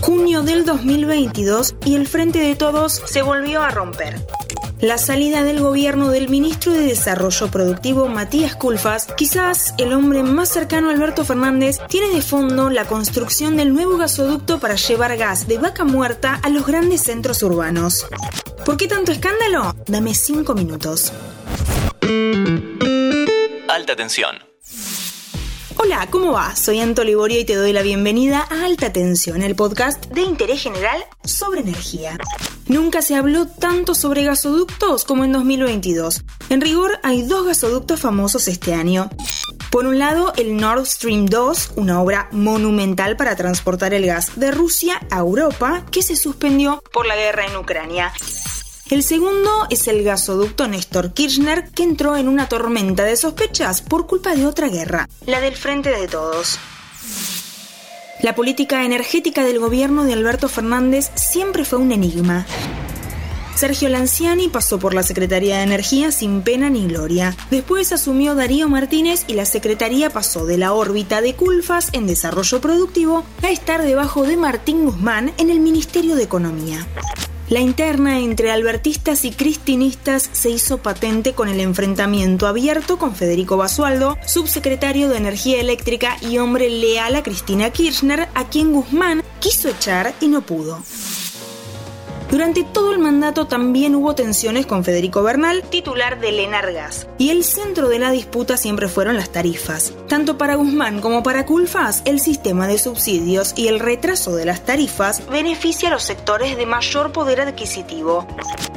Junio del 2022 y el Frente de Todos se volvió a romper. La salida del gobierno del ministro de Desarrollo Productivo Matías Culfas, quizás el hombre más cercano a Alberto Fernández, tiene de fondo la construcción del nuevo gasoducto para llevar gas de vaca muerta a los grandes centros urbanos. ¿Por qué tanto escándalo? Dame cinco minutos. Alta tensión. Hola, ¿cómo va? Soy Anto Liborio y te doy la bienvenida a Alta Tensión, el podcast de interés general sobre energía. Nunca se habló tanto sobre gasoductos como en 2022. En rigor, hay dos gasoductos famosos este año. Por un lado, el Nord Stream 2, una obra monumental para transportar el gas de Rusia a Europa, que se suspendió por la guerra en Ucrania. El segundo es el gasoducto Néstor Kirchner, que entró en una tormenta de sospechas por culpa de otra guerra, la del Frente de Todos. La política energética del gobierno de Alberto Fernández siempre fue un enigma. Sergio Lanciani pasó por la Secretaría de Energía sin pena ni gloria. Después asumió Darío Martínez y la Secretaría pasó de la órbita de Culfas en desarrollo productivo a estar debajo de Martín Guzmán en el Ministerio de Economía. La interna entre albertistas y cristinistas se hizo patente con el enfrentamiento abierto con Federico Basualdo, subsecretario de Energía Eléctrica y hombre leal a Cristina Kirchner, a quien Guzmán quiso echar y no pudo. Durante todo el mandato también hubo tensiones con Federico Bernal, titular de Lenargas, y el centro de la disputa siempre fueron las tarifas. Tanto para Guzmán como para Culfas, el sistema de subsidios y el retraso de las tarifas beneficia a los sectores de mayor poder adquisitivo.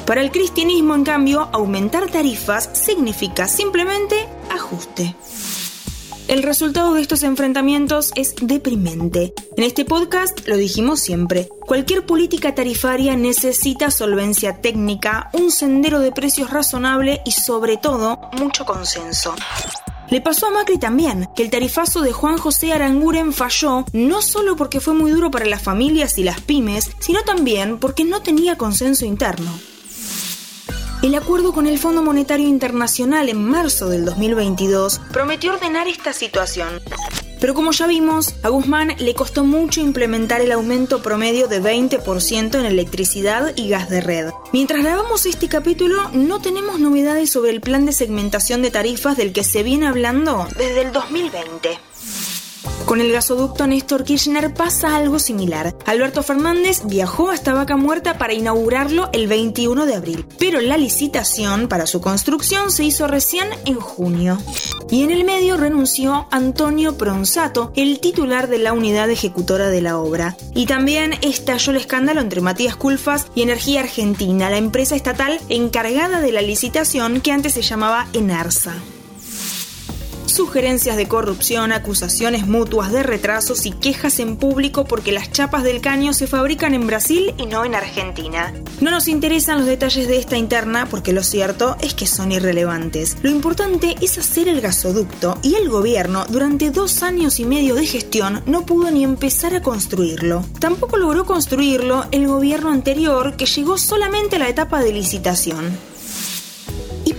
Para el cristianismo, en cambio, aumentar tarifas significa simplemente ajuste. El resultado de estos enfrentamientos es deprimente. En este podcast lo dijimos siempre, cualquier política tarifaria necesita solvencia técnica, un sendero de precios razonable y sobre todo mucho consenso. Le pasó a Macri también, que el tarifazo de Juan José Aranguren falló no solo porque fue muy duro para las familias y las pymes, sino también porque no tenía consenso interno. El acuerdo con el Fondo Monetario Internacional en marzo del 2022 prometió ordenar esta situación. Pero como ya vimos, a Guzmán le costó mucho implementar el aumento promedio de 20% en electricidad y gas de red. Mientras grabamos este capítulo, no tenemos novedades sobre el plan de segmentación de tarifas del que se viene hablando desde el 2020. Con el gasoducto Néstor Kirchner pasa algo similar. Alberto Fernández viajó hasta Vaca Muerta para inaugurarlo el 21 de abril, pero la licitación para su construcción se hizo recién en junio. Y en el medio renunció Antonio Pronsato, el titular de la unidad ejecutora de la obra. Y también estalló el escándalo entre Matías Culfas y Energía Argentina, la empresa estatal encargada de la licitación que antes se llamaba Enarsa sugerencias de corrupción, acusaciones mutuas de retrasos y quejas en público porque las chapas del caño se fabrican en Brasil y no en Argentina. No nos interesan los detalles de esta interna porque lo cierto es que son irrelevantes. Lo importante es hacer el gasoducto y el gobierno durante dos años y medio de gestión no pudo ni empezar a construirlo. Tampoco logró construirlo el gobierno anterior que llegó solamente a la etapa de licitación.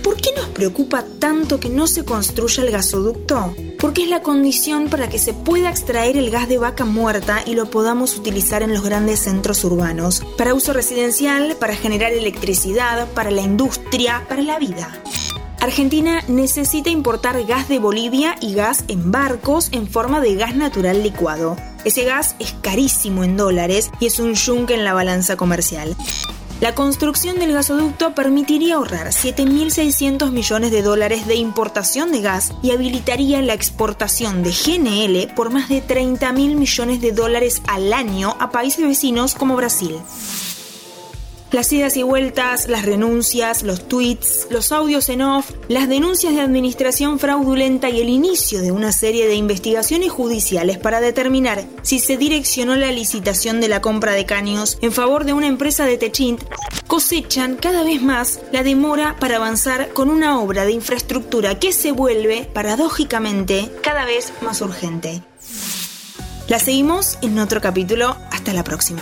¿Y por qué nos preocupa tanto que no se construya el gasoducto? Porque es la condición para que se pueda extraer el gas de vaca muerta y lo podamos utilizar en los grandes centros urbanos, para uso residencial, para generar electricidad, para la industria, para la vida. Argentina necesita importar gas de Bolivia y gas en barcos en forma de gas natural licuado. Ese gas es carísimo en dólares y es un yunque en la balanza comercial. La construcción del gasoducto permitiría ahorrar 7.600 millones de dólares de importación de gas y habilitaría la exportación de GNL por más de 30.000 millones de dólares al año a países vecinos como Brasil. Las idas y vueltas, las renuncias, los tweets, los audios en off, las denuncias de administración fraudulenta y el inicio de una serie de investigaciones judiciales para determinar si se direccionó la licitación de la compra de caños en favor de una empresa de Techint cosechan cada vez más la demora para avanzar con una obra de infraestructura que se vuelve, paradójicamente, cada vez más urgente. La seguimos en otro capítulo. Hasta la próxima.